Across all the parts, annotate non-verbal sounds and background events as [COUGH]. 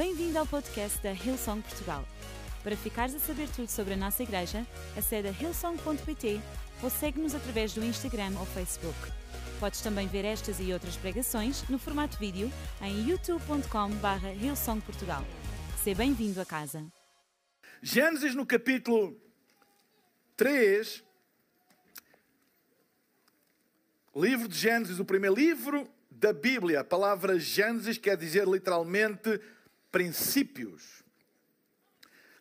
Bem-vindo ao podcast da Hillsong Portugal. Para ficares a saber tudo sobre a nossa igreja, acede a hillsong.pt ou segue-nos através do Instagram ou Facebook. Podes também ver estas e outras pregações no formato vídeo em youtube.com.br hillsongportugal. Seja bem-vindo a casa. Gênesis no capítulo 3, livro de Gênesis, o primeiro livro da Bíblia. A palavra Gênesis quer dizer literalmente princípios.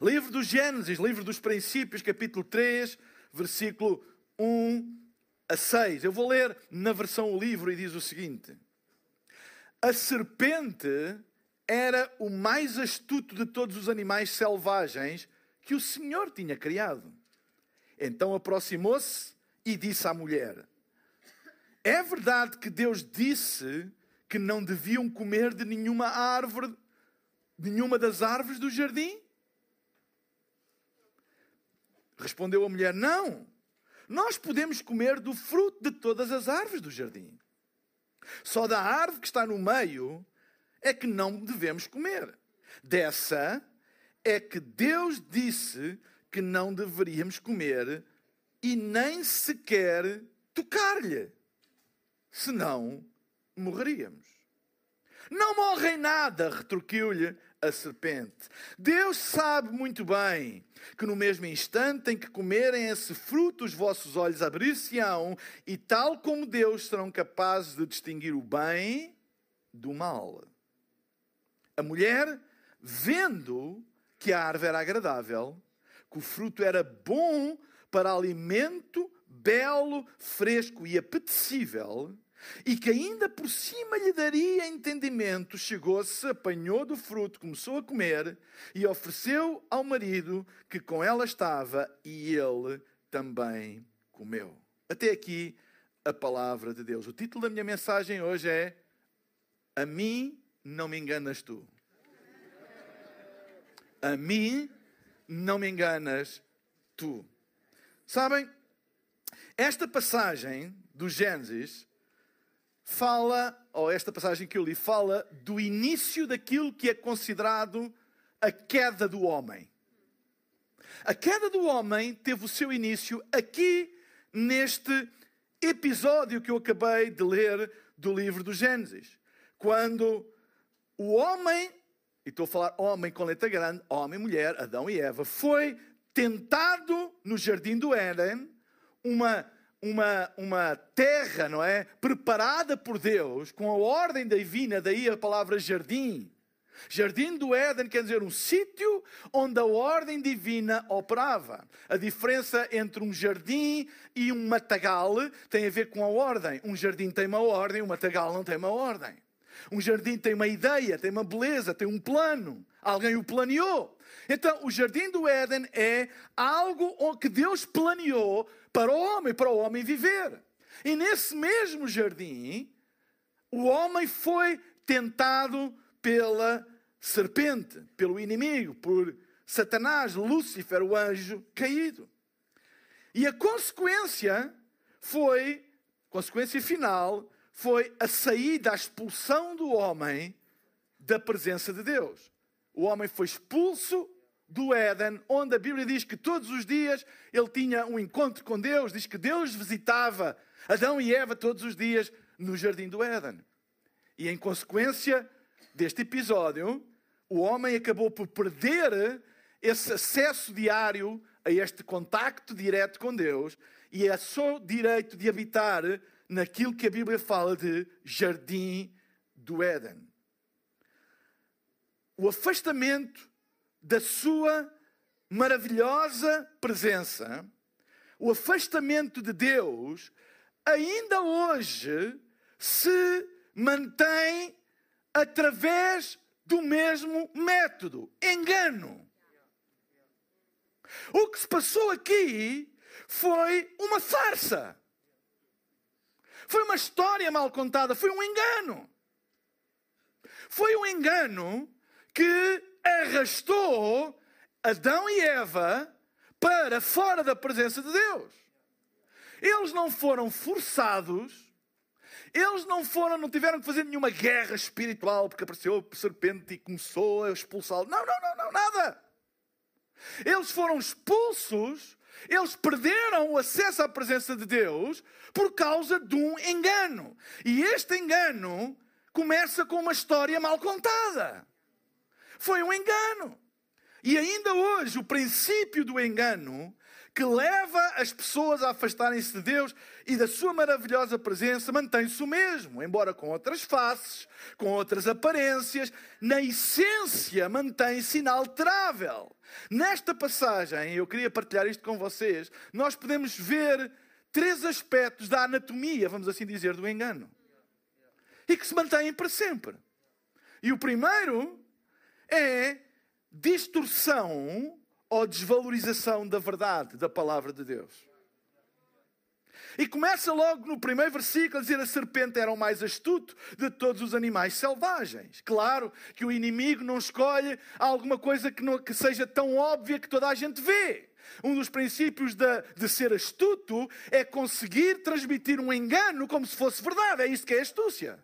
Livro do Gênesis, livro dos princípios, capítulo 3, versículo 1 a 6. Eu vou ler na versão o livro e diz o seguinte: A serpente era o mais astuto de todos os animais selvagens que o Senhor tinha criado. Então aproximou-se e disse à mulher: É verdade que Deus disse que não deviam comer de nenhuma árvore, nenhuma das árvores do jardim? Respondeu a mulher: Não, nós podemos comer do fruto de todas as árvores do jardim. Só da árvore que está no meio é que não devemos comer. Dessa é que Deus disse que não deveríamos comer e nem sequer tocar-lhe, senão morreríamos. Não morrem nada, retruquiu-lhe a serpente. Deus sabe muito bem que no mesmo instante em que comerem esse fruto, os vossos olhos abrir-se-ão, e tal como Deus serão capazes de distinguir o bem do mal. A mulher, vendo que a árvore era agradável, que o fruto era bom para alimento, belo, fresco e apetecível, e que ainda por cima lhe daria entendimento, chegou-se, apanhou do fruto, começou a comer e ofereceu ao marido que com ela estava, e ele também comeu. Até aqui a palavra de Deus. O título da minha mensagem hoje é A mim não me enganas tu. A mim não me enganas tu. Sabem, esta passagem do Gênesis fala, ou esta passagem que eu li, fala do início daquilo que é considerado a queda do homem. A queda do homem teve o seu início aqui neste episódio que eu acabei de ler do livro do Gênesis. Quando o homem, e estou a falar homem com letra grande, homem, mulher, Adão e Eva, foi tentado no jardim do Éden uma uma, uma terra, não é? Preparada por Deus, com a ordem divina, daí a palavra jardim. Jardim do Éden quer dizer um sítio onde a ordem divina operava. A diferença entre um jardim e um matagal tem a ver com a ordem. Um jardim tem uma ordem, um matagal não tem uma ordem. Um jardim tem uma ideia, tem uma beleza, tem um plano. Alguém o planeou. Então, o jardim do Éden é algo que Deus planeou para o homem, para o homem viver. E nesse mesmo jardim, o homem foi tentado pela serpente, pelo inimigo, por Satanás, Lúcifer, o anjo caído. E a consequência foi, consequência final, foi a saída, a expulsão do homem da presença de Deus. O homem foi expulso do Éden, onde a Bíblia diz que todos os dias ele tinha um encontro com Deus, diz que Deus visitava Adão e Eva todos os dias no jardim do Éden. E em consequência deste episódio, o homem acabou por perder esse acesso diário a este contacto direto com Deus e a seu direito de habitar naquilo que a Bíblia fala de jardim do Éden. O afastamento da sua maravilhosa presença, o afastamento de Deus, ainda hoje se mantém através do mesmo método engano. O que se passou aqui foi uma farsa. Foi uma história mal contada, foi um engano. Foi um engano que arrastou Adão e Eva para fora da presença de Deus. Eles não foram forçados, Eles não foram, não tiveram que fazer nenhuma guerra espiritual porque apareceu a serpente e começou a expulsá-lo. Não, não, não, não, nada. Eles foram expulsos, eles perderam o acesso à presença de Deus por causa de um engano. E este engano começa com uma história mal contada. Foi um engano. E ainda hoje, o princípio do engano que leva as pessoas a afastarem-se de Deus e da sua maravilhosa presença mantém-se o mesmo, embora com outras faces, com outras aparências, na essência mantém-se inalterável. Nesta passagem, eu queria partilhar isto com vocês, nós podemos ver três aspectos da anatomia, vamos assim dizer, do engano. E que se mantêm para sempre. E o primeiro é distorção ou desvalorização da verdade da palavra de Deus. E começa logo no primeiro versículo a dizer a serpente era o mais astuto de todos os animais selvagens. Claro que o inimigo não escolhe alguma coisa que, não, que seja tão óbvia que toda a gente vê. Um dos princípios de, de ser astuto é conseguir transmitir um engano como se fosse verdade. É isto que é astúcia.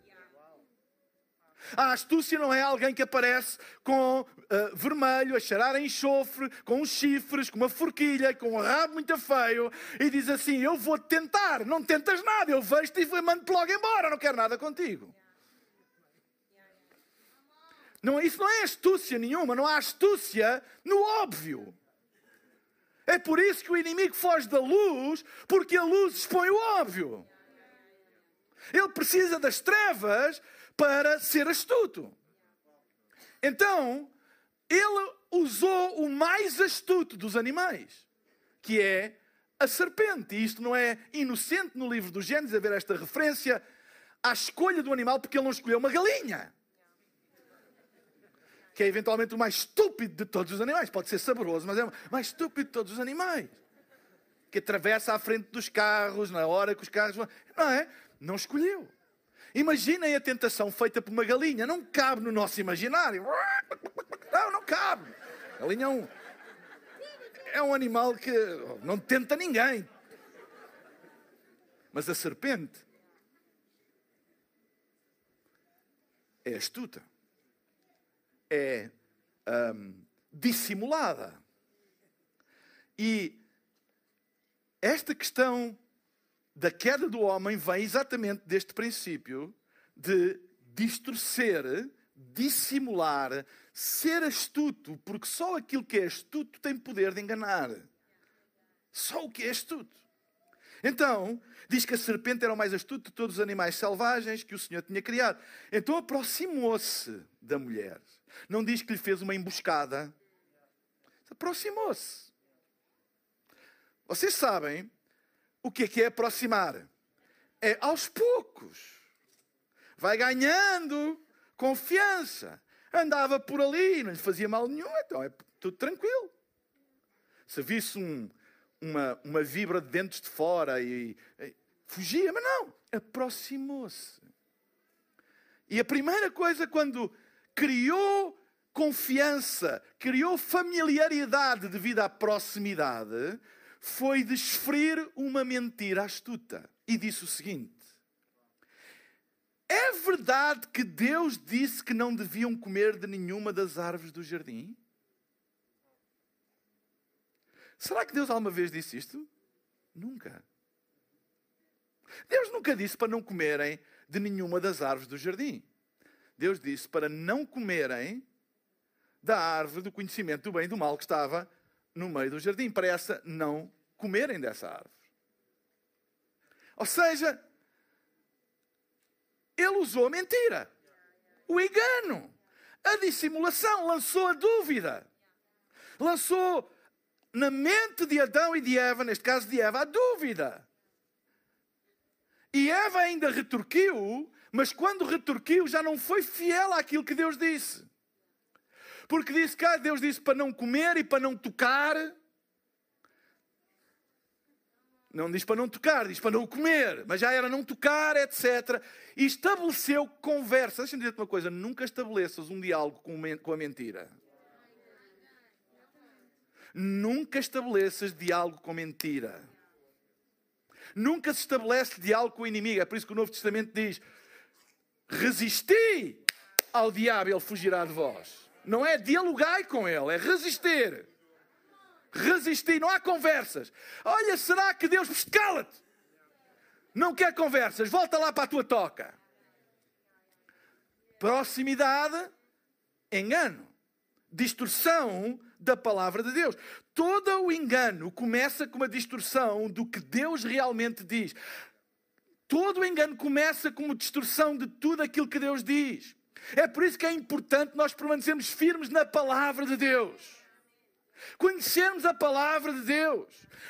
A astúcia não é alguém que aparece com uh, vermelho, a cheirar a enxofre, com chifres, com uma forquilha, com um rabo muito feio e diz assim: Eu vou tentar, não tentas nada, eu vejo-te e mando-te logo embora, não quero nada contigo. Não, isso não é astúcia nenhuma, não há astúcia no óbvio. É por isso que o inimigo foge da luz, porque a luz expõe o óbvio. Ele precisa das trevas para ser astuto. Então, ele usou o mais astuto dos animais, que é a serpente. E isto não é inocente no livro do Gênesis haver esta referência à escolha do animal, porque ele não escolheu uma galinha. Que é eventualmente o mais estúpido de todos os animais. Pode ser saboroso, mas é o mais estúpido de todos os animais. Que atravessa à frente dos carros, na hora que os carros vão. Não é? Não escolheu. Imaginem a tentação feita por uma galinha. Não cabe no nosso imaginário. Não, não cabe. A galinha é um, é um animal que não tenta ninguém. Mas a serpente é astuta, é um, dissimulada. E esta questão da queda do homem vem exatamente deste princípio de distorcer, dissimular, ser astuto, porque só aquilo que é astuto tem poder de enganar. Só o que é astuto. Então, diz que a serpente era o mais astuto de todos os animais selvagens que o Senhor tinha criado. Então aproximou-se da mulher. Não diz que lhe fez uma emboscada. Aproximou-se. Vocês sabem o que é que é aproximar? É aos poucos. Vai ganhando confiança. Andava por ali, não lhe fazia mal nenhum, então é tudo tranquilo. Se visse um, uma, uma vibra de dentes de fora e, e fugia, mas não, aproximou-se. E a primeira coisa, quando criou confiança, criou familiaridade devido à proximidade, foi desferir uma mentira astuta e disse o seguinte: É verdade que Deus disse que não deviam comer de nenhuma das árvores do jardim? Será que Deus alguma vez disse isto? Nunca. Deus nunca disse para não comerem de nenhuma das árvores do jardim. Deus disse para não comerem da árvore do conhecimento do bem e do mal que estava no meio do jardim, para essa não comerem dessa árvore. Ou seja, ele usou a mentira, o engano, a dissimulação, lançou a dúvida, lançou na mente de Adão e de Eva, neste caso de Eva, a dúvida. E Eva ainda retorquiu, mas quando retorquiu já não foi fiel àquilo que Deus disse. Porque disse que Deus disse para não comer e para não tocar. Não diz para não tocar, diz para não comer, mas já era não tocar, etc. E estabeleceu conversa. Deixa-me dizer-te uma coisa: nunca estabeleças um diálogo com a mentira. Nunca estabeleças diálogo com mentira. Nunca se estabelece diálogo com o inimigo. É por isso que o Novo Testamento diz: resisti ao diabo, ele fugirá de vós. Não é dialogai com ele, é resistir. Resistir, não há conversas. Olha, será que Deus. Cala-te! Não quer conversas, volta lá para a tua toca. Proximidade, engano. Distorção da palavra de Deus. Todo o engano começa com uma distorção do que Deus realmente diz. Todo o engano começa com uma distorção de tudo aquilo que Deus diz. É por isso que é importante nós permanecermos firmes na palavra de Deus. Conhecermos a palavra de Deus.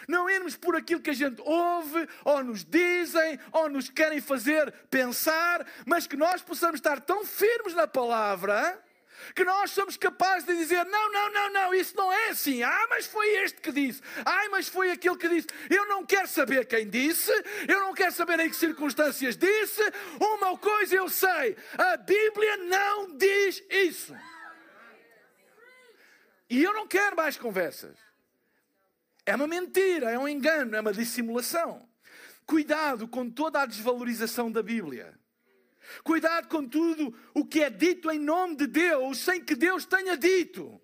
Não irmos por aquilo que a gente ouve, ou nos dizem, ou nos querem fazer pensar, mas que nós possamos estar tão firmes na palavra que nós somos capazes de dizer: não, não, não, não, isso não é assim. Ah, mas foi este que disse. Ai, mas foi aquele que disse. Eu não quero saber quem disse, eu não quero saber em que circunstâncias disse. Uma coisa eu sei: a Bíblia não diz isso. E eu não quero mais conversas. É uma mentira, é um engano, é uma dissimulação. Cuidado com toda a desvalorização da Bíblia. Cuidado com tudo o que é dito em nome de Deus, sem que Deus tenha dito.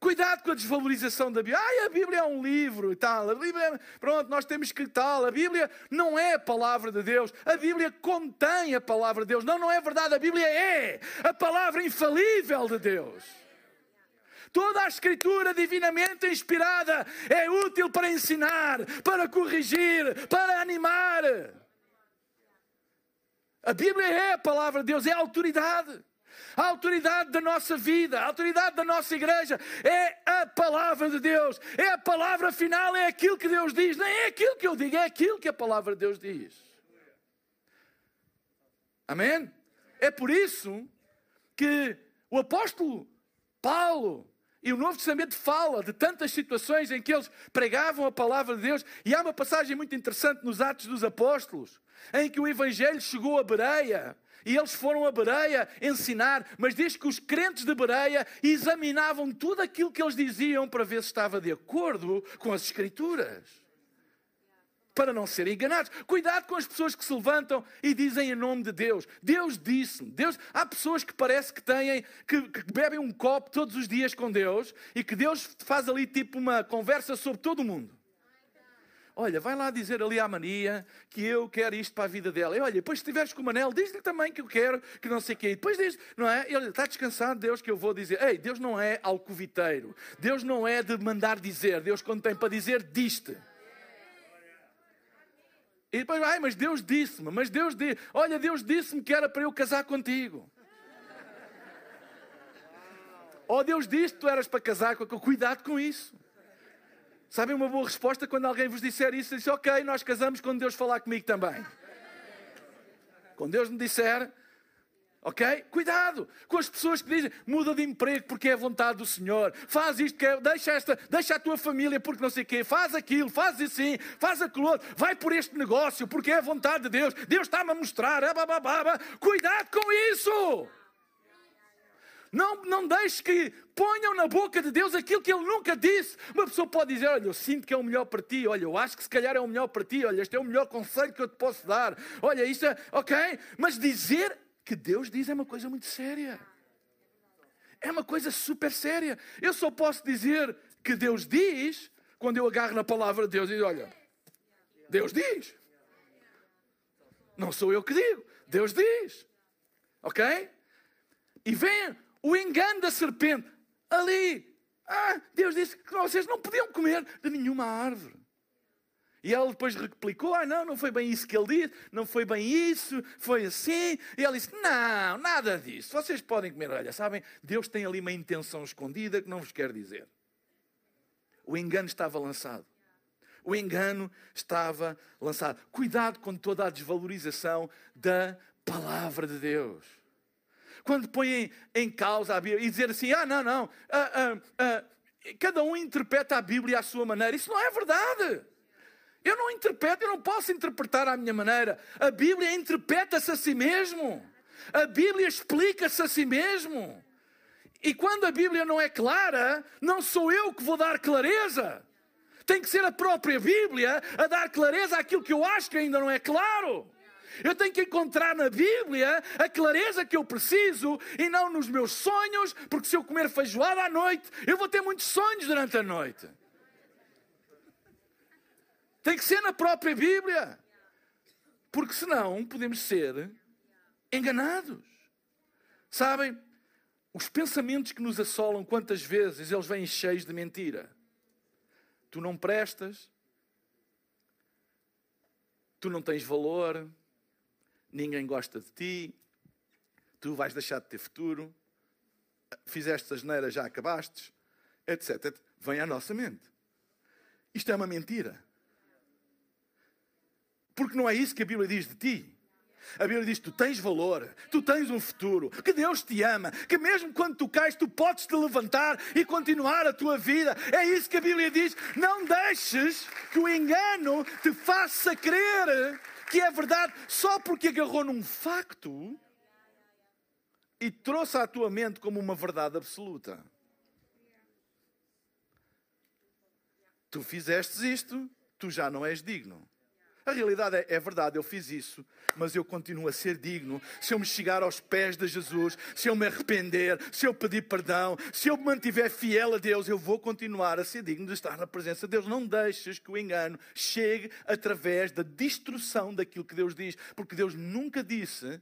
Cuidado com a desvalorização da Bíblia. Ai, a Bíblia é um livro e tal. A Bíblia, é... pronto, nós temos que tal. A Bíblia não é a palavra de Deus. A Bíblia contém a palavra de Deus. Não, não é verdade. A Bíblia é a palavra infalível de Deus. Toda a escritura divinamente inspirada é útil para ensinar, para corrigir, para animar. A Bíblia é a palavra de Deus, é a autoridade. A autoridade da nossa vida, a autoridade da nossa igreja é a palavra de Deus. É a palavra final, é aquilo que Deus diz. Nem é aquilo que eu digo, é aquilo que a palavra de Deus diz. Amém? É por isso que o apóstolo Paulo e o Novo Testamento fala de tantas situações em que eles pregavam a palavra de Deus. E há uma passagem muito interessante nos Atos dos Apóstolos, em que o Evangelho chegou a Bereia. E eles foram a Bereia ensinar, mas diz que os crentes de Bereia examinavam tudo aquilo que eles diziam para ver se estava de acordo com as Escrituras. Para não serem enganados. Cuidado com as pessoas que se levantam e dizem em nome de Deus. Deus disse-me. Deus, há pessoas que parece que têm, que, que bebem um copo todos os dias com Deus e que Deus faz ali tipo uma conversa sobre todo o mundo. Olha, vai lá dizer ali à mania que eu quero isto para a vida dela. E olha, depois se estiveres com o Manel, diz-lhe também que eu quero, que não sei o quê. E depois diz, não é? Ele está descansado, Deus, que eu vou dizer. Ei, Deus não é alcoviteiro. Deus não é de mandar dizer. Deus, quando tem para dizer, diz-te. E depois, ai, mas Deus disse-me, mas Deus disse, olha, Deus disse-me que era para eu casar contigo. Ou oh, Deus disse que tu eras para casar com cuidado com isso. Sabem uma boa resposta quando alguém vos disser isso? Diz, ok, nós casamos quando Deus falar comigo também. Quando Deus me disser, ok? Cuidado com as pessoas que dizem, muda de emprego porque é a vontade do Senhor. Faz isto, é, deixa, esta, deixa a tua família porque não sei o quê. Faz aquilo, faz assim, faz aquilo outro. Vai por este negócio porque é a vontade de Deus. Deus está-me a mostrar. Cuidado com isso! Não, não deixe que ponham na boca de Deus aquilo que Ele nunca disse. Uma pessoa pode dizer: Olha, eu sinto que é o melhor para ti. Olha, eu acho que se calhar é o melhor para ti. Olha, este é o melhor conselho que eu te posso dar. Olha, isso é. Ok? Mas dizer que Deus diz é uma coisa muito séria. É uma coisa super séria. Eu só posso dizer que Deus diz quando eu agarro na palavra de Deus e digo: Olha, Deus diz. Não sou eu que digo. Deus diz. Ok? E vem o engano da serpente. Ali, ah, Deus disse que vocês não podiam comer de nenhuma árvore. E ela depois replicou: Ah, não, não foi bem isso que ele disse, não foi bem isso, foi assim. E ela disse: Não, nada disso. Vocês podem comer. Olha, sabem, Deus tem ali uma intenção escondida que não vos quer dizer. O engano estava lançado. O engano estava lançado. Cuidado com toda a desvalorização da palavra de Deus quando põem em causa a Bíblia e dizer assim: ah, não, não, ah, ah, ah, cada um interpreta a Bíblia à sua maneira. Isso não é verdade. Eu não interpreto, eu não posso interpretar à minha maneira. A Bíblia interpreta-se a si mesmo. A Bíblia explica-se a si mesmo. E quando a Bíblia não é clara, não sou eu que vou dar clareza. Tem que ser a própria Bíblia a dar clareza àquilo que eu acho que ainda não é claro. Eu tenho que encontrar na Bíblia a clareza que eu preciso e não nos meus sonhos, porque se eu comer feijoada à noite, eu vou ter muitos sonhos durante a noite. Tem que ser na própria Bíblia. Porque senão podemos ser enganados. Sabem, os pensamentos que nos assolam, quantas vezes eles vêm cheios de mentira. Tu não prestas, tu não tens valor, ninguém gosta de ti, tu vais deixar de ter futuro, fizeste a geneira, já acabaste, etc. Vem à nossa mente. Isto é uma mentira. Porque não é isso que a Bíblia diz de ti. A Bíblia diz: tu tens valor, tu tens um futuro, que Deus te ama, que mesmo quando tu cais, tu podes te levantar e continuar a tua vida. É isso que a Bíblia diz. Não deixes que o engano te faça crer que é verdade só porque agarrou num facto e trouxe à tua mente como uma verdade absoluta. Tu fizestes isto, tu já não és digno. A realidade é, é, verdade, eu fiz isso, mas eu continuo a ser digno. Se eu me chegar aos pés de Jesus, se eu me arrepender, se eu pedir perdão, se eu me mantiver fiel a Deus, eu vou continuar a ser digno de estar na presença de Deus. Não deixes que o engano chegue através da destruição daquilo que Deus diz, porque Deus nunca disse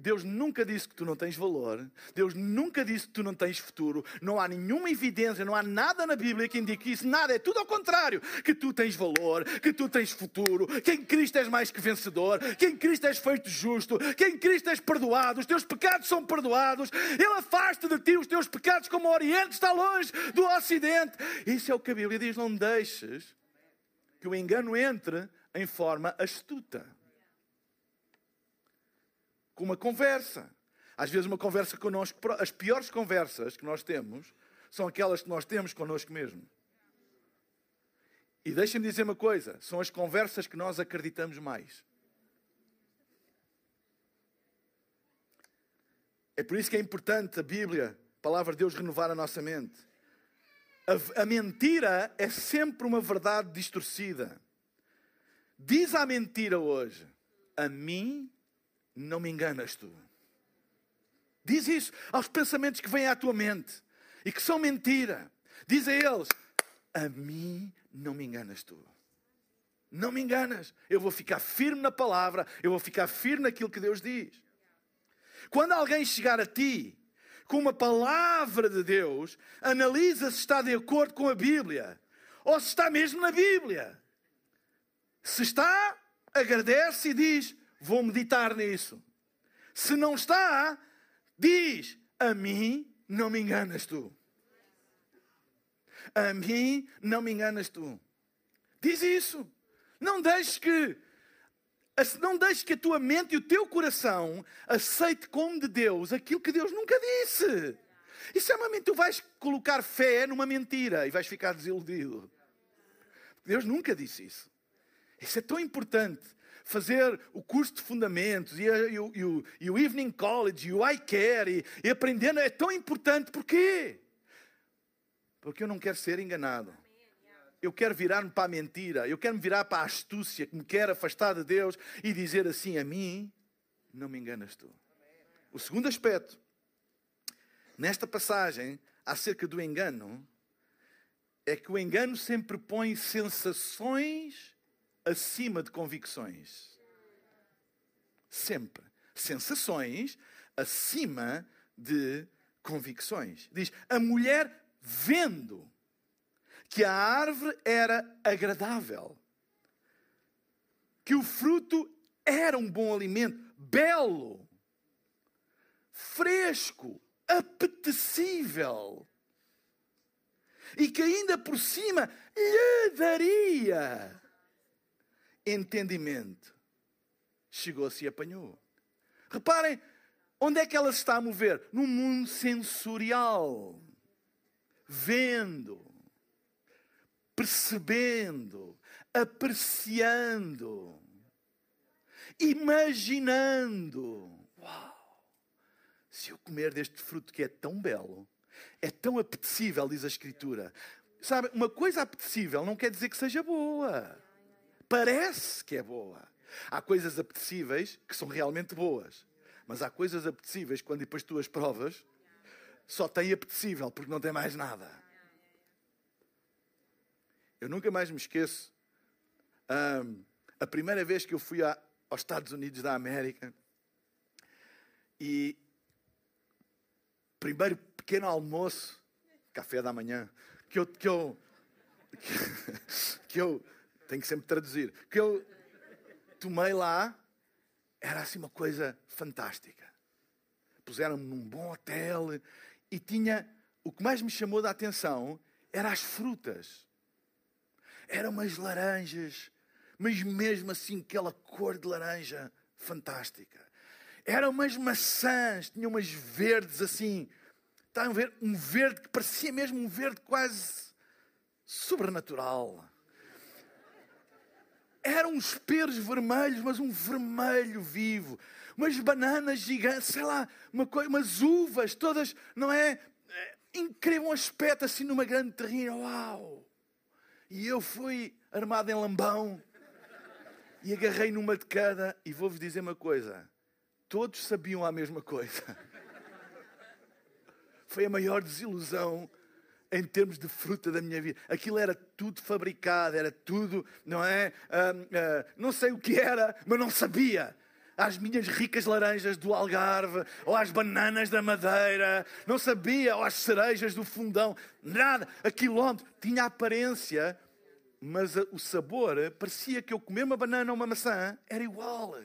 Deus nunca disse que tu não tens valor. Deus nunca disse que tu não tens futuro. Não há nenhuma evidência, não há nada na Bíblia que indique isso. Nada, é tudo ao contrário. Que tu tens valor, que tu tens futuro, que em Cristo és mais que vencedor, que em Cristo és feito justo, que em Cristo és perdoado, os teus pecados são perdoados. Ele afasta de ti os teus pecados como o Oriente está longe do Ocidente. Isso é o que a Bíblia diz. Não deixes que o engano entre em forma astuta com uma conversa. Às vezes, uma conversa connosco. As piores conversas que nós temos são aquelas que nós temos connosco mesmo. E deixem-me dizer uma coisa: são as conversas que nós acreditamos mais. É por isso que é importante a Bíblia, a palavra de Deus, renovar a nossa mente. A, a mentira é sempre uma verdade distorcida. Diz a mentira hoje: A mim não me enganas tu. Diz isso aos pensamentos que vêm à tua mente e que são mentira. Diz a eles: A mim não me enganas tu. Não me enganas. Eu vou ficar firme na palavra, eu vou ficar firme naquilo que Deus diz. Quando alguém chegar a ti com uma palavra de Deus, analisa se está de acordo com a Bíblia ou se está mesmo na Bíblia. Se está, agradece e diz: vou meditar nisso. Se não está, diz: A mim não me enganas tu. A mim não me enganas tu. Diz isso. Não deixes que não deixes que a tua mente e o teu coração aceite como de Deus aquilo que Deus nunca disse. Isso é uma mentira. Tu vais colocar fé numa mentira e vais ficar desiludido. Deus nunca disse isso. Isso é tão importante fazer o curso de fundamentos e, e, e, e o Evening College e o iCare e, e aprender é tão importante. Porquê? Porque eu não quero ser enganado. Eu quero virar-me para a mentira. Eu quero me virar para a astúcia que me quer afastar de Deus e dizer assim a mim: não me enganas tu. O segundo aspecto, nesta passagem, acerca do engano, é que o engano sempre põe sensações acima de convicções. Sempre. Sensações acima de convicções. Diz: a mulher vendo que a árvore era agradável, que o fruto era um bom alimento, belo, fresco, apetecível, e que ainda por cima lhe daria entendimento. Chegou-se e apanhou. Reparem, onde é que ela se está a mover? No mundo sensorial. Vendo, percebendo, apreciando, imaginando. Uau! Se eu comer deste fruto que é tão belo, é tão apetecível, diz a Escritura, sabe, uma coisa apetecível não quer dizer que seja boa. Parece que é boa. Há coisas apetecíveis que são realmente boas. Mas há coisas apetecíveis quando depois tu as provas, só tem apetecível porque não tem mais nada. Eu nunca mais me esqueço. Um, a primeira vez que eu fui a, aos Estados Unidos da América e primeiro pequeno almoço, café da manhã, que eu, que eu, [LAUGHS] que eu tenho que sempre traduzir, que eu tomei lá, era assim uma coisa fantástica. Puseram-me num bom hotel e tinha, o que mais me chamou da atenção era as frutas. Eram umas laranjas, mas mesmo assim aquela cor de laranja fantástica. Eram umas maçãs, tinham umas verdes assim. Estavam a ver um verde que parecia mesmo um verde quase sobrenatural. Eram uns peros vermelhos, mas um vermelho vivo. Umas bananas gigantes, sei lá, uma coisa, umas uvas, todas, não é? é incrível um aspecto assim numa grande terrina. Uau! E eu fui armado em lambão e agarrei numa de cada. E vou-vos dizer uma coisa: todos sabiam a mesma coisa. [LAUGHS] Foi a maior desilusão em termos de fruta da minha vida. Aquilo era tudo fabricado, era tudo, não é? Uh, uh, não sei o que era, mas não sabia. As minhas ricas laranjas do Algarve, ou as bananas da Madeira, não sabia, ou as cerejas do Fundão, nada. Aquilo onde tinha aparência, mas o sabor parecia que eu comer uma banana ou uma maçã era igual.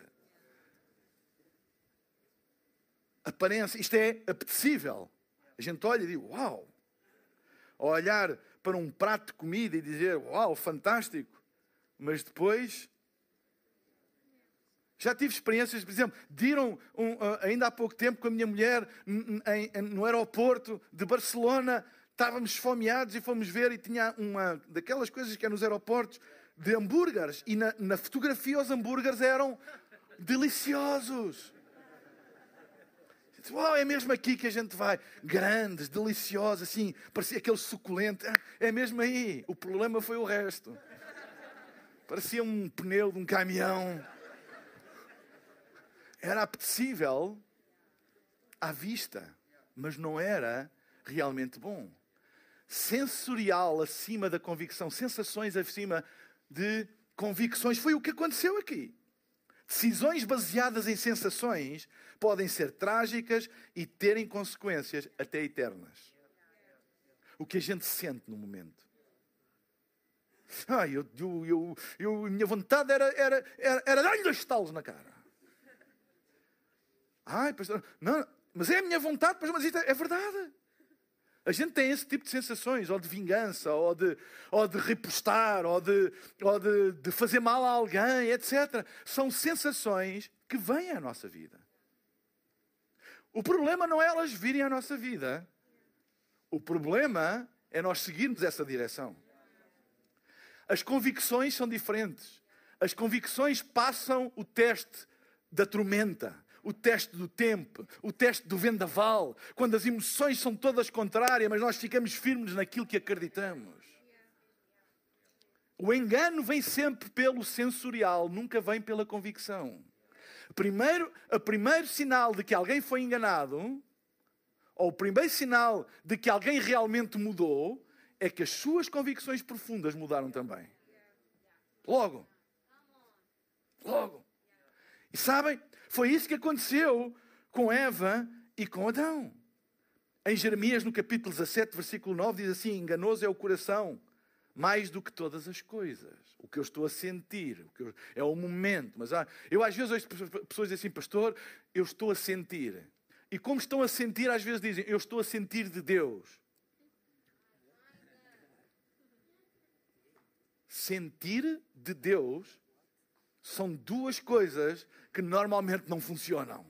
Aparência, isto é apetecível. A gente olha e diz: Uau! A olhar para um prato de comida e dizer: Uau, fantástico! Mas depois. Já tive experiências, por exemplo, diram um, ainda há pouco tempo com a minha mulher em, no aeroporto de Barcelona, estávamos esfomeados e fomos ver e tinha uma daquelas coisas que é nos aeroportos de hambúrgueres e na, na fotografia os hambúrgueres eram deliciosos. Uau, é mesmo aqui que a gente vai. Grandes, deliciosos, assim, parecia aquele suculento. É mesmo aí. O problema foi o resto. Parecia um pneu de um caminhão. Era apetecível à vista, mas não era realmente bom. Sensorial acima da convicção, sensações acima de convicções. Foi o que aconteceu aqui. Decisões baseadas em sensações podem ser trágicas e terem consequências até eternas. O que a gente sente no momento. Ah, eu, eu, eu, eu, minha vontade era, era, era, era dar-lhe dois estalos na cara. Ai, pastor, não, mas é a minha vontade, mas isto é, é verdade. A gente tem esse tipo de sensações, ou de vingança, ou de, ou de repostar, ou, de, ou de, de fazer mal a alguém, etc. São sensações que vêm à nossa vida. O problema não é elas virem à nossa vida. O problema é nós seguirmos essa direção. As convicções são diferentes. As convicções passam o teste da tormenta o teste do tempo, o teste do vendaval, quando as emoções são todas contrárias, mas nós ficamos firmes naquilo que acreditamos. O engano vem sempre pelo sensorial, nunca vem pela convicção. Primeiro, o primeiro sinal de que alguém foi enganado, ou o primeiro sinal de que alguém realmente mudou, é que as suas convicções profundas mudaram também. Logo. Logo. E sabem, foi isso que aconteceu com Eva e com Adão. Em Jeremias, no capítulo 17, versículo 9, diz assim: Enganoso é o coração, mais do que todas as coisas. O que eu estou a sentir, o eu, é o momento. Mas ah, eu às vezes ouço pessoas dizem assim, pastor, eu estou a sentir. E como estão a sentir, às vezes dizem, eu estou a sentir de Deus. Sentir de Deus são duas coisas que normalmente não funcionam.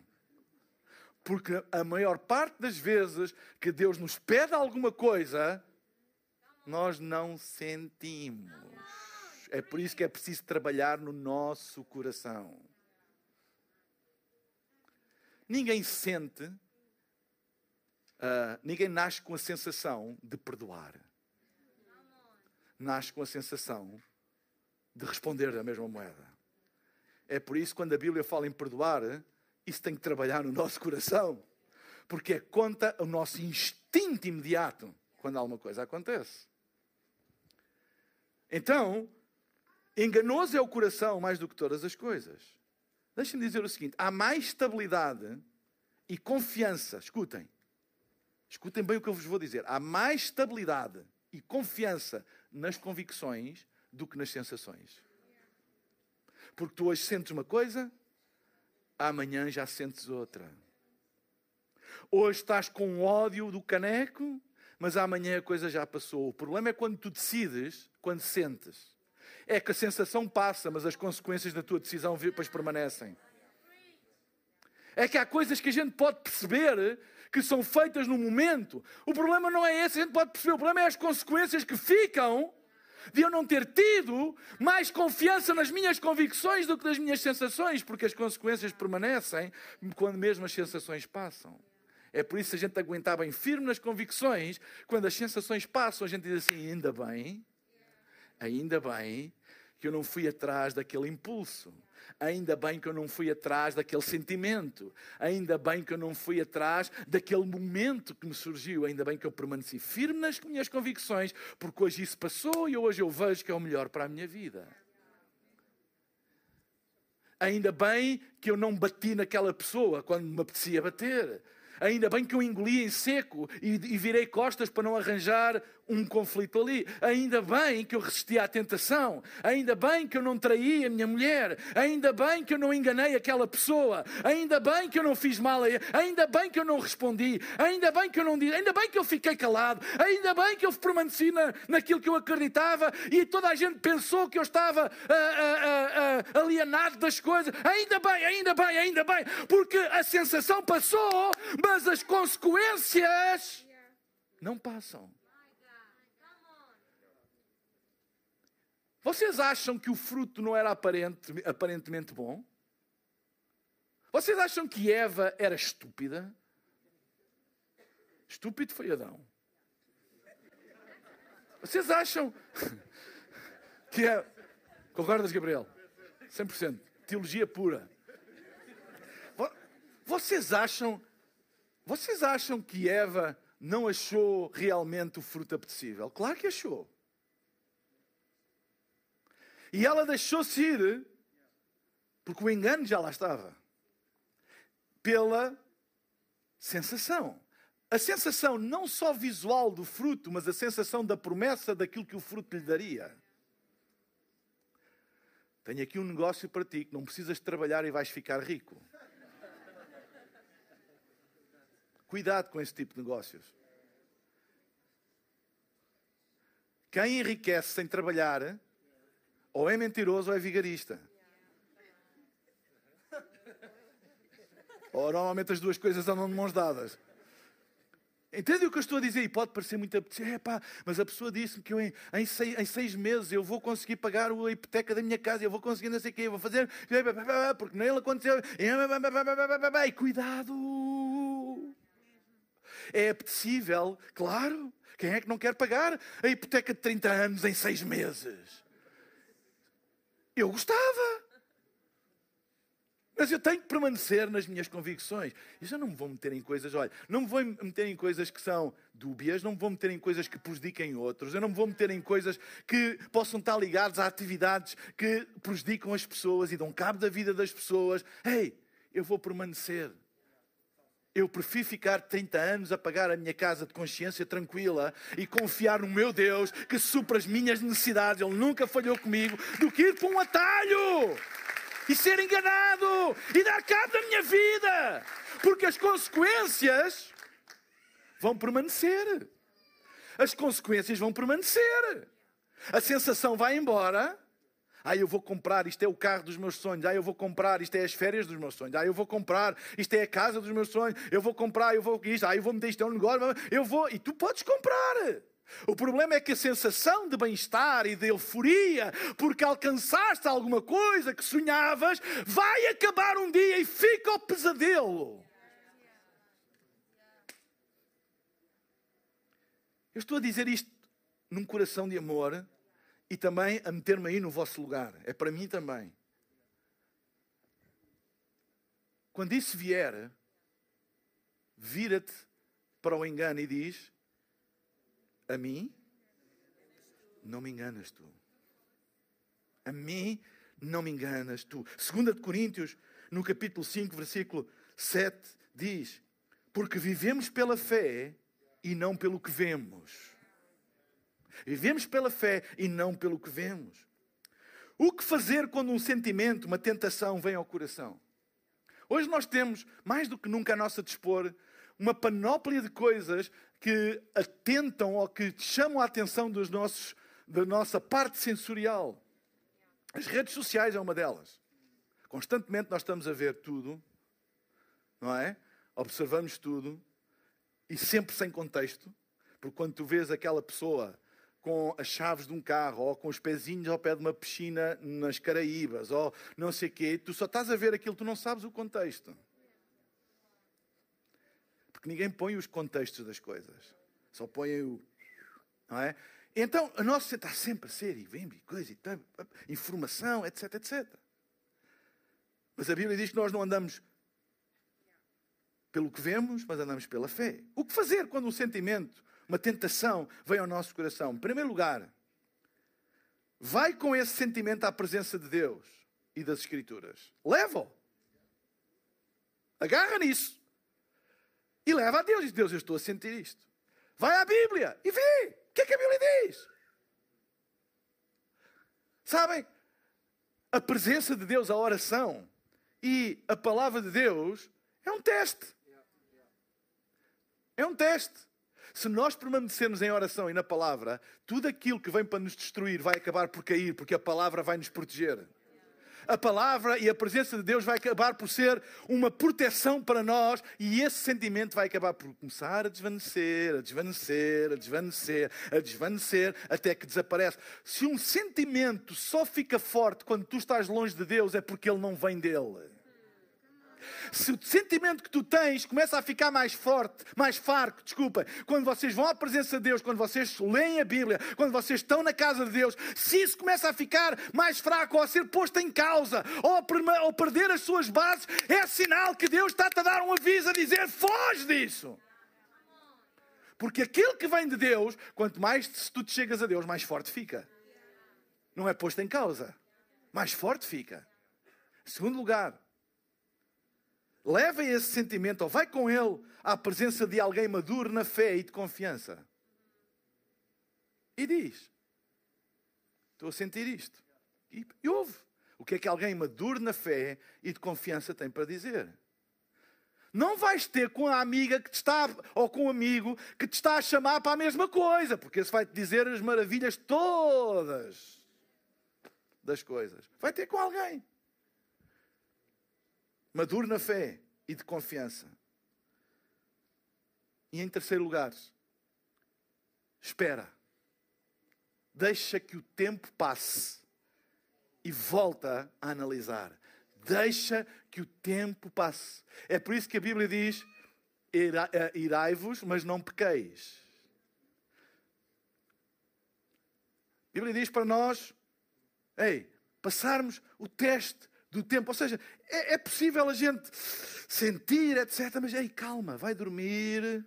Porque a maior parte das vezes que Deus nos pede alguma coisa, nós não sentimos. É por isso que é preciso trabalhar no nosso coração. Ninguém sente, uh, ninguém nasce com a sensação de perdoar. nasce com a sensação de responder da mesma moeda. É por isso, quando a Bíblia fala em perdoar, isso tem que trabalhar no nosso coração. Porque é conta o nosso instinto imediato quando alguma coisa acontece. Então, enganoso é o coração mais do que todas as coisas. Deixem-me dizer o seguinte: há mais estabilidade e confiança. Escutem, escutem bem o que eu vos vou dizer. Há mais estabilidade e confiança nas convicções do que nas sensações. Porque tu hoje sentes uma coisa, amanhã já sentes outra. Hoje estás com ódio do caneco, mas amanhã a coisa já passou. O problema é quando tu decides, quando sentes. É que a sensação passa, mas as consequências da tua decisão depois permanecem. É que há coisas que a gente pode perceber que são feitas no momento. O problema não é esse, a gente pode perceber. O problema é as consequências que ficam de eu não ter tido mais confiança nas minhas convicções do que nas minhas sensações, porque as consequências permanecem quando mesmo as sensações passam. É por isso que a gente aguentar bem firme nas convicções, quando as sensações passam, a gente diz assim: ainda bem, ainda bem que eu não fui atrás daquele impulso. Ainda bem que eu não fui atrás daquele sentimento. Ainda bem que eu não fui atrás daquele momento que me surgiu. Ainda bem que eu permaneci firme nas minhas convicções, porque hoje isso passou e hoje eu vejo que é o melhor para a minha vida. Ainda bem que eu não bati naquela pessoa quando me apetecia bater. Ainda bem que eu engoli em seco e, e virei costas para não arranjar um conflito ali. Ainda bem que eu resisti à tentação. Ainda bem que eu não traí a minha mulher. Ainda bem que eu não enganei aquela pessoa. Ainda bem que eu não fiz mal a ele. Ainda bem que eu não respondi. Ainda bem que eu não disse. Ainda bem que eu fiquei calado. Ainda bem que eu permaneci na, naquilo que eu acreditava e toda a gente pensou que eu estava uh, uh, uh, alienado das coisas. Ainda bem, ainda bem, ainda bem. Porque a sensação passou, mas as consequências não passam. Vocês acham que o fruto não era aparente, aparentemente bom? Vocês acham que Eva era estúpida? Estúpido foi Adão. Vocês acham [LAUGHS] que é. Concordas, Gabriel? 100%. Teologia pura. Vocês acham. Vocês acham que Eva não achou realmente o fruto apetecível? Claro que achou. E ela deixou-se ir, porque o engano já lá estava, pela sensação. A sensação não só visual do fruto, mas a sensação da promessa daquilo que o fruto lhe daria. Tenho aqui um negócio para ti que não precisas trabalhar e vais ficar rico. Cuidado com esse tipo de negócios. Quem enriquece sem trabalhar ou é mentiroso ou é vigarista. Ou normalmente as duas coisas andam de mãos dadas. Entende o que eu estou a dizer? E pode parecer muito apetecível. É pá, mas a pessoa disse-me que eu em, em, seis, em, seis, meses eu vou conseguir pagar a hipoteca da minha casa, eu vou conseguir não sei o quê, eu vou fazer. Porque nem ele aconteceu. E cuidado! É apetecível, claro. Quem é que não quer pagar a hipoteca de 30 anos em seis meses? Eu gostava. Mas eu tenho que permanecer nas minhas convicções. E já não me vou meter em coisas, olha, não me vou meter em coisas que são dúbias, não me vou meter em coisas que prejudiquem outros, eu não me vou meter em coisas que possam estar ligadas a atividades que prejudicam as pessoas e dão cabo da vida das pessoas. Ei, eu vou permanecer eu prefiro ficar 30 anos a pagar a minha casa de consciência tranquila e confiar no meu Deus que supra as minhas necessidades, Ele nunca falhou comigo, do que ir para um atalho e ser enganado e dar cabo da minha vida, porque as consequências vão permanecer. As consequências vão permanecer. A sensação vai embora ah, eu vou comprar, isto é o carro dos meus sonhos. Ah, eu vou comprar, isto é as férias dos meus sonhos. Ah, eu vou comprar, isto é a casa dos meus sonhos. Eu vou comprar, eu vou isto. Ah, eu vou meter isto é um negócio. Eu vou. E tu podes comprar. O problema é que a sensação de bem-estar e de euforia, porque alcançaste alguma coisa que sonhavas, vai acabar um dia e fica o pesadelo. Eu estou a dizer isto num coração de amor e também a meter-me aí no vosso lugar. É para mim também. Quando isso vier, vira-te para o engano e diz: A mim não me enganas tu. A mim não me enganas tu. Segunda de Coríntios, no capítulo 5, versículo 7, diz: Porque vivemos pela fé e não pelo que vemos. Vivemos pela fé e não pelo que vemos. O que fazer quando um sentimento, uma tentação vem ao coração? Hoje nós temos, mais do que nunca a nossa dispor, uma panóplia de coisas que atentam ou que chamam a atenção dos nossos, da nossa parte sensorial. As redes sociais é uma delas. Constantemente nós estamos a ver tudo, não é? Observamos tudo e sempre sem contexto, porque quando tu vês aquela pessoa com as chaves de um carro, ou com os pezinhos ao pé de uma piscina nas Caraíbas, ou não sei o quê, tu só estás a ver aquilo, tu não sabes o contexto. Porque ninguém põe os contextos das coisas. Só põe o. Não é? Então, a nossa está sempre a ser, e vem, coisa, e tal, informação, etc, etc. Mas a Bíblia diz que nós não andamos pelo que vemos, mas andamos pela fé. O que fazer quando um sentimento uma tentação vem ao nosso coração. Em primeiro lugar, vai com esse sentimento à presença de Deus e das Escrituras. Leva-o. Agarra nisso. E leva a Deus. Diz: Deus, eu estou a sentir isto. Vai à Bíblia e vê. O que é que a Bíblia diz? Sabem? A presença de Deus, a oração e a palavra de Deus é um teste. É um teste. Se nós permanecermos em oração e na palavra, tudo aquilo que vem para nos destruir vai acabar por cair, porque a palavra vai nos proteger. A palavra e a presença de Deus vai acabar por ser uma proteção para nós e esse sentimento vai acabar por começar a desvanecer, a desvanecer, a desvanecer, a desvanecer, até que desaparece. Se um sentimento só fica forte quando tu estás longe de Deus, é porque ele não vem dele se o sentimento que tu tens começa a ficar mais forte, mais farco, desculpa, quando vocês vão à presença de Deus, quando vocês leem a Bíblia, quando vocês estão na casa de Deus, se isso começa a ficar mais fraco ou a ser posto em causa ou a, ou perder as suas bases, é sinal que Deus está-te a dar um aviso a dizer: foge disso. Porque aquilo que vem de Deus, quanto mais tu te chegas a Deus, mais forte fica. Não é posto em causa, mais forte fica. Segundo lugar, levem esse sentimento, ou vai com ele à presença de alguém maduro na fé e de confiança. E diz: Estou a sentir isto. E, e ouve. O que é que alguém maduro na fé e de confiança tem para dizer? Não vais ter com a amiga que te está, ou com o amigo que te está a chamar para a mesma coisa, porque esse vai te dizer as maravilhas todas das coisas. Vai ter com alguém maduro na fé e de confiança. E em terceiro lugar, espera. Deixa que o tempo passe e volta a analisar. Deixa que o tempo passe. É por isso que a Bíblia diz: eh, irai-vos, mas não pequeis. A Bíblia diz para nós: ei, passarmos o teste do tempo. Ou seja, é, é possível a gente sentir, etc. Mas ei, calma, vai dormir.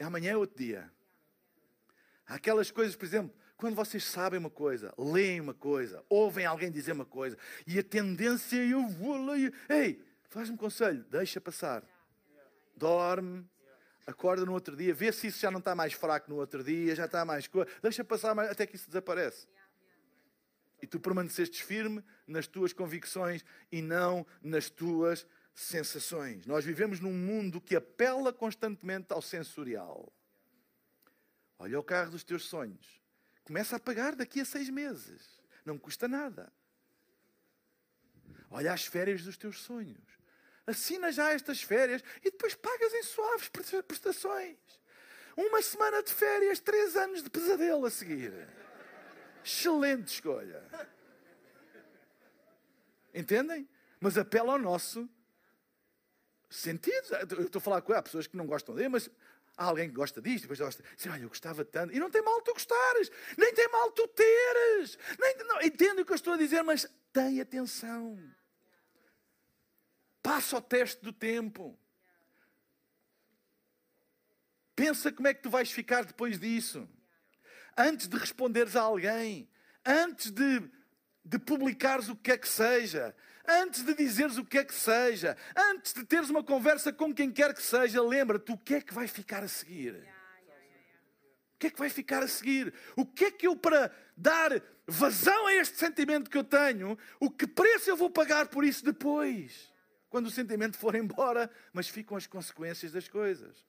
Amanhã é outro dia. Aquelas coisas, por exemplo, quando vocês sabem uma coisa, leem uma coisa, ouvem alguém dizer uma coisa, e a tendência eu vou ler. Ei, faz-me conselho, deixa passar. Dorme, acorda no outro dia, vê se isso já não está mais fraco no outro dia, já está mais coisa. Deixa passar até que isso desaparece. E tu permanecestes firme nas tuas convicções e não nas tuas sensações. Nós vivemos num mundo que apela constantemente ao sensorial. Olha o carro dos teus sonhos. Começa a pagar daqui a seis meses. Não custa nada. Olha as férias dos teus sonhos. Assina já estas férias e depois pagas em suaves prestações. Uma semana de férias, três anos de pesadelo a seguir. Excelente escolha. Entendem? Mas apela ao nosso sentidos. Eu estou a falar com há pessoas que não gostam dele, mas há alguém que gosta disto, depois gosta. Diz, olha, eu gostava tanto. E não tem mal tu gostares, nem tem mal tu teres. Nem, não, entendo o que eu estou a dizer, mas tem atenção. Passa o teste do tempo. Pensa como é que tu vais ficar depois disso. Antes de responderes a alguém, antes de, de publicares o que é que seja, antes de dizeres o que é que seja, antes de teres uma conversa com quem quer que seja, lembra-te o que é que vai ficar a seguir. O que é que vai ficar a seguir? O que é que eu, para dar vazão a este sentimento que eu tenho, o que preço eu vou pagar por isso depois? Quando o sentimento for embora, mas ficam as consequências das coisas.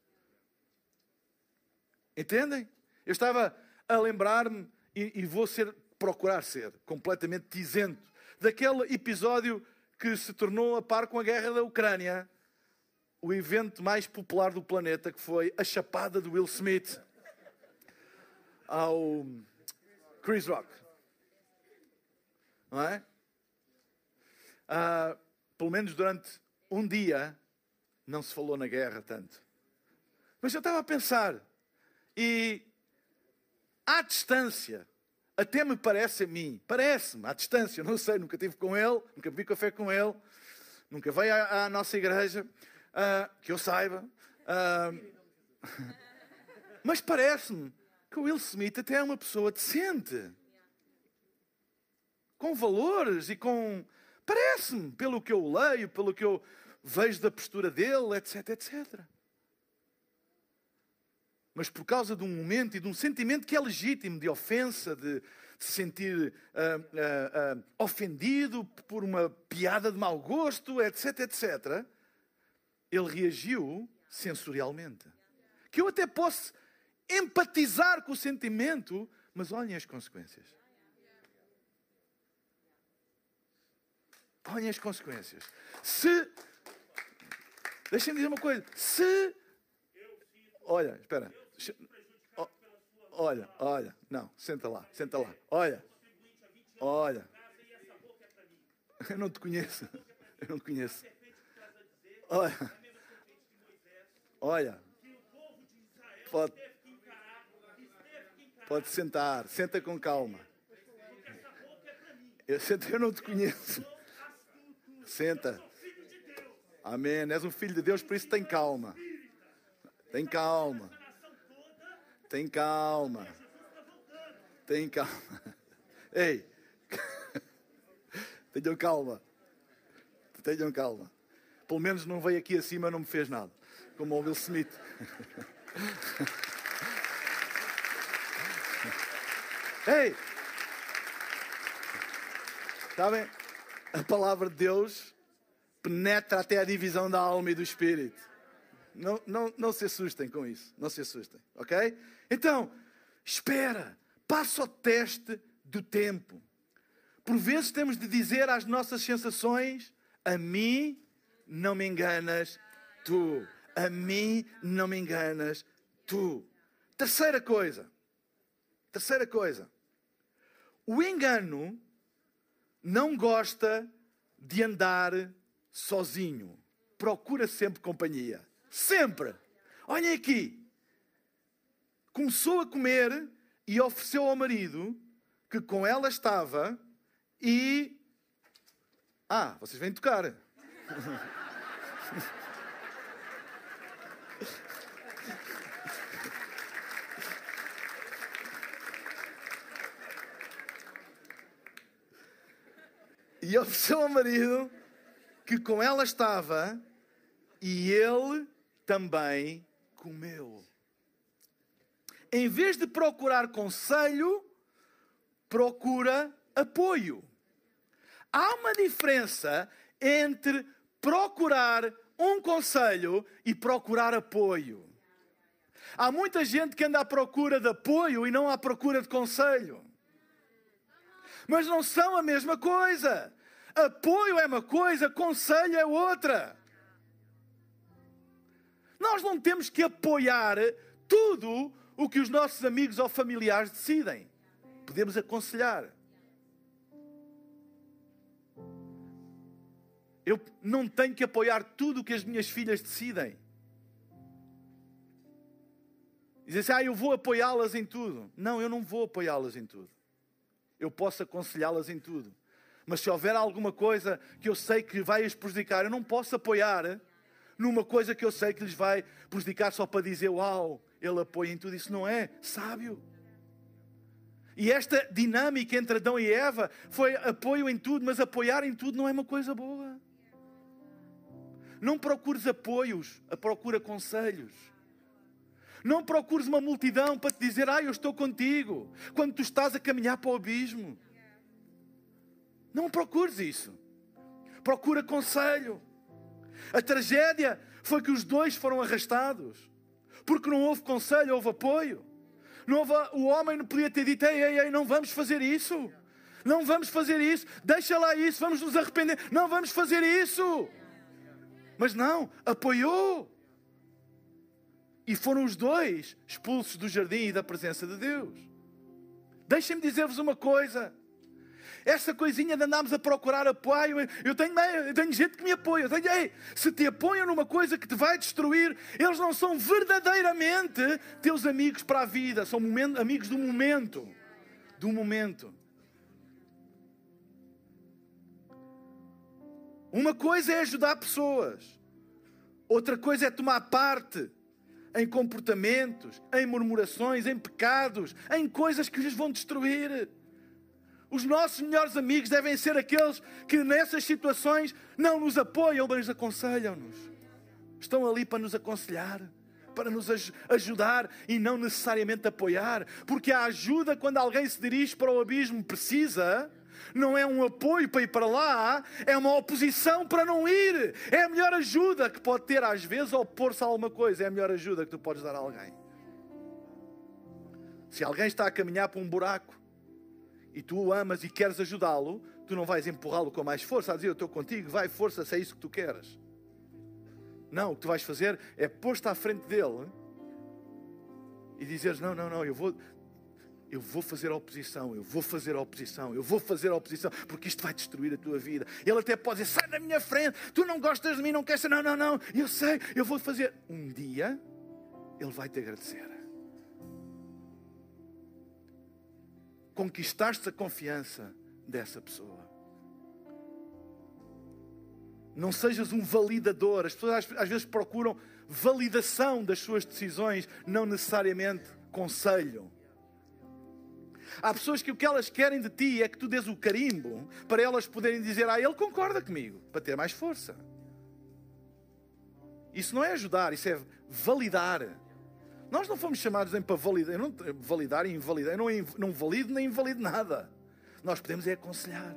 Entendem? Eu estava a lembrar-me, e, e vou ser, procurar ser completamente isento daquele episódio que se tornou a par com a guerra da Ucrânia, o evento mais popular do planeta, que foi a chapada de Will Smith ao Chris Rock. Não é? Ah, pelo menos durante um dia não se falou na guerra tanto. Mas eu estava a pensar, e à distância, até me parece a mim, parece-me, à distância, não sei, nunca tive com ele, nunca bebi café com ele, nunca veio à, à nossa igreja, uh, que eu saiba. Uh, [LAUGHS] mas parece-me que o Will Smith até é uma pessoa decente. Com valores e com. Parece-me, pelo que eu leio, pelo que eu vejo da postura dele, etc, etc mas por causa de um momento e de um sentimento que é legítimo de ofensa, de, se sentir uh, uh, uh, ofendido por uma piada de mau gosto, etc, etc, ele reagiu sensorialmente. Que eu até posso empatizar com o sentimento, mas olhem as consequências. Olhem as consequências. Se. Deixem-me dizer uma coisa. Se. Olha, espera. Olha, olha, não, senta lá, senta lá. Olha, olha. Eu não te conheço. Eu não te conheço. Olha, olha. Pode, pode sentar, senta com calma. Eu, senta, eu não te conheço. Senta. Amém. És um filho de Deus, por isso tem calma. Tem calma. Tem calma. Tem calma. Ei. [LAUGHS] Tenham calma. Tenham calma. Pelo menos não veio aqui acima não me fez nada. Como o Will Smith. [LAUGHS] Ei! Sabem? A palavra de Deus penetra até a divisão da alma e do espírito. Não, não, não se assustem com isso. Não se assustem, ok? Então, espera. Passa o teste do tempo. Por vezes temos de dizer às nossas sensações: a mim não me enganas tu. A mim não me enganas tu. Terceira coisa. Terceira coisa. O engano não gosta de andar sozinho. Procura sempre companhia. Sempre. Olhem aqui. Começou a comer e ofereceu ao marido que com ela estava e. Ah, vocês vêm tocar. [LAUGHS] e ofereceu ao marido que com ela estava e ele também comeu. Em vez de procurar conselho, procura apoio. Há uma diferença entre procurar um conselho e procurar apoio. Há muita gente que anda à procura de apoio e não à procura de conselho. Mas não são a mesma coisa. Apoio é uma coisa, conselho é outra. Nós não temos que apoiar tudo o que os nossos amigos ou familiares decidem. Podemos aconselhar. Eu não tenho que apoiar tudo o que as minhas filhas decidem. Dizem assim, ah, eu vou apoiá-las em tudo. Não, eu não vou apoiá-las em tudo. Eu posso aconselhá-las em tudo. Mas se houver alguma coisa que eu sei que vai as prejudicar, eu não posso apoiar numa coisa que eu sei que lhes vai prejudicar só para dizer, uau, ele apoia em tudo. Isso não é sábio. E esta dinâmica entre Adão e Eva foi apoio em tudo, mas apoiar em tudo não é uma coisa boa. Não procures apoios, procura conselhos. Não procures uma multidão para te dizer, ah, eu estou contigo, quando tu estás a caminhar para o abismo. Não procures isso. Procura conselho. A tragédia foi que os dois foram arrastados, porque não houve conselho, houve apoio. Não houve, o homem não podia ter dito: ei, ei, ei, não vamos fazer isso. Não vamos fazer isso. Deixa lá isso, vamos nos arrepender. Não vamos fazer isso. Mas não, apoiou. E foram os dois expulsos do jardim e da presença de Deus. Deixem-me dizer-vos uma coisa. Essa coisinha de andarmos a procurar apoio, eu tenho, eu tenho gente que me apoia. Eu tenho, ei, se te apoiam numa coisa que te vai destruir, eles não são verdadeiramente teus amigos para a vida, são momento, amigos do momento. Do momento. Uma coisa é ajudar pessoas, outra coisa é tomar parte em comportamentos, em murmurações, em pecados, em coisas que os vão destruir. Os nossos melhores amigos devem ser aqueles que nessas situações não nos apoiam, mas aconselham-nos. Estão ali para nos aconselhar, para nos ajudar e não necessariamente apoiar, porque a ajuda quando alguém se dirige para o abismo precisa não é um apoio para ir para lá, é uma oposição para não ir. É a melhor ajuda que pode ter, às vezes, opor-se a alguma coisa. É a melhor ajuda que tu podes dar a alguém. Se alguém está a caminhar para um buraco e tu o amas e queres ajudá-lo, tu não vais empurrá-lo com mais força, a dizer eu estou contigo, vai, força, se é isso que tu queres. Não, o que tu vais fazer é pôr-te à frente dele e dizeres: Não, não, não, eu vou, eu vou fazer a oposição, eu vou fazer a oposição, eu vou fazer a oposição, porque isto vai destruir a tua vida. Ele até pode dizer: sai da minha frente, tu não gostas de mim, não queres. Não, não, não, eu sei, eu vou fazer. Um dia, ele vai te agradecer. Conquistaste a confiança dessa pessoa. Não sejas um validador. As pessoas às vezes procuram validação das suas decisões, não necessariamente conselho. Há pessoas que o que elas querem de ti é que tu dês o carimbo para elas poderem dizer, ah, ele concorda comigo, para ter mais força. Isso não é ajudar, isso é validar. Nós não fomos chamados em para validar, não, validar e invalidar. Eu não, não valido nem invalido nada. Nós podemos é aconselhar.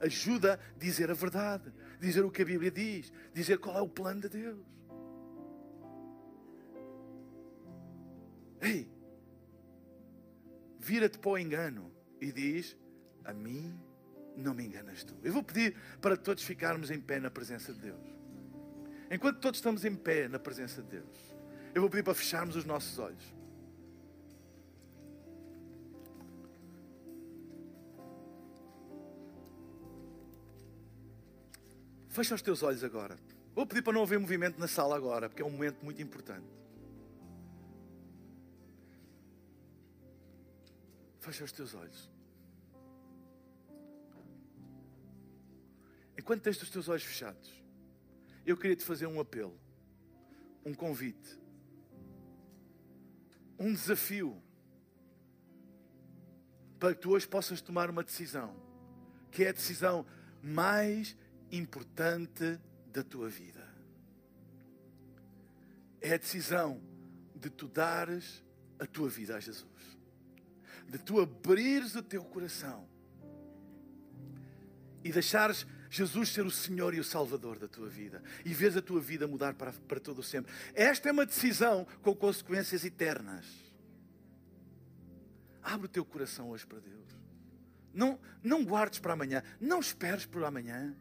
Ajuda a dizer a verdade, dizer o que a Bíblia diz, dizer qual é o plano de Deus. Ei, vira-te para o engano e diz: A mim não me enganas tu. Eu vou pedir para todos ficarmos em pé na presença de Deus. Enquanto todos estamos em pé na presença de Deus, eu vou pedir para fecharmos os nossos olhos. Fecha os teus olhos agora. Vou pedir para não haver movimento na sala agora, porque é um momento muito importante. Fecha os teus olhos. Enquanto tens os teus olhos fechados, eu queria te fazer um apelo, um convite, um desafio para que tu hoje possas tomar uma decisão, que é a decisão mais importante da tua vida. É a decisão de tu dares a tua vida a Jesus de tu abrires o teu coração e deixares Jesus ser o Senhor e o Salvador da tua vida e vês a tua vida mudar para, para todo o sempre. Esta é uma decisão com consequências eternas. Abre o teu coração hoje para Deus. Não, não guardes para amanhã. Não esperes por amanhã.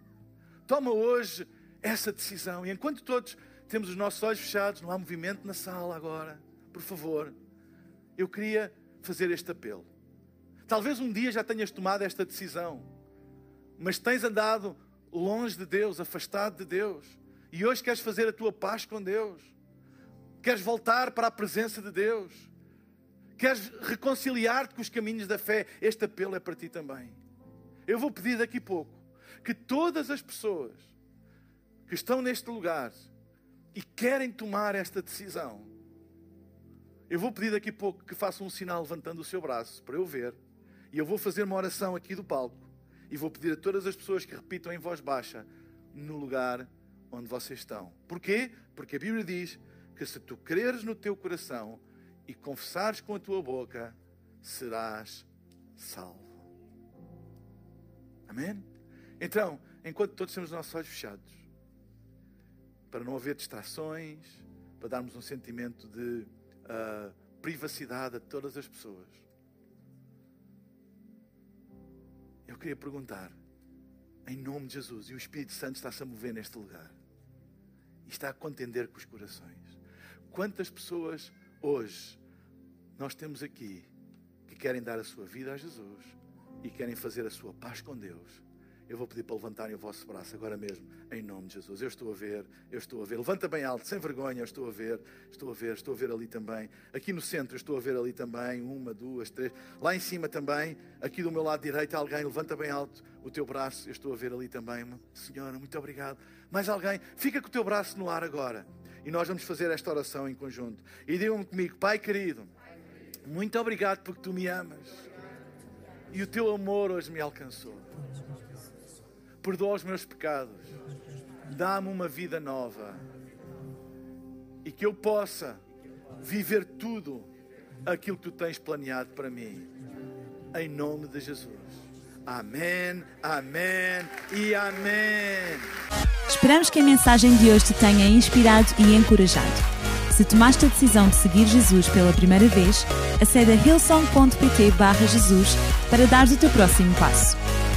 Toma hoje essa decisão. E enquanto todos temos os nossos olhos fechados, não há movimento na sala agora, por favor, eu queria fazer este apelo. Talvez um dia já tenhas tomado esta decisão, mas tens andado longe de Deus, afastado de Deus. E hoje queres fazer a tua paz com Deus. Queres voltar para a presença de Deus. Queres reconciliar-te com os caminhos da fé. Este apelo é para ti também. Eu vou pedir daqui a pouco que todas as pessoas que estão neste lugar e querem tomar esta decisão, eu vou pedir daqui a pouco que façam um sinal levantando o seu braço para eu ver. E eu vou fazer uma oração aqui do palco. E vou pedir a todas as pessoas que repitam em voz baixa no lugar onde vocês estão. Porquê? Porque a Bíblia diz que se tu creres no teu coração e confessares com a tua boca, serás salvo. Amém? Então, enquanto todos temos os nossos olhos fechados, para não haver distrações, para darmos um sentimento de uh, privacidade a todas as pessoas, eu queria perguntar, em nome de Jesus, e o Espírito Santo está-se a mover neste lugar, e está a contender com os corações. Quantas pessoas hoje nós temos aqui que querem dar a sua vida a Jesus e querem fazer a sua paz com Deus? Eu vou pedir para levantarem o vosso braço agora mesmo, em nome de Jesus. Eu estou a ver, eu estou a ver. Levanta bem alto, sem vergonha, eu estou a ver, estou a ver, estou a ver ali também. Aqui no centro, eu estou a ver ali também. Uma, duas, três. Lá em cima também, aqui do meu lado direito, alguém levanta bem alto o teu braço. Eu estou a ver ali também. Senhora, muito obrigado. Mais alguém, fica com o teu braço no ar agora. E nós vamos fazer esta oração em conjunto. E digam-me comigo, Pai querido, muito obrigado porque tu me amas. E o teu amor hoje me alcançou perdoa os meus pecados, dá-me uma vida nova e que eu possa viver tudo aquilo que tu tens planeado para mim. Em nome de Jesus. Amém, amém e amém. Esperamos que a mensagem de hoje te tenha inspirado e encorajado. Se tomaste a decisão de seguir Jesus pela primeira vez, acede a hillsong.pt/jesus para dar o teu próximo passo.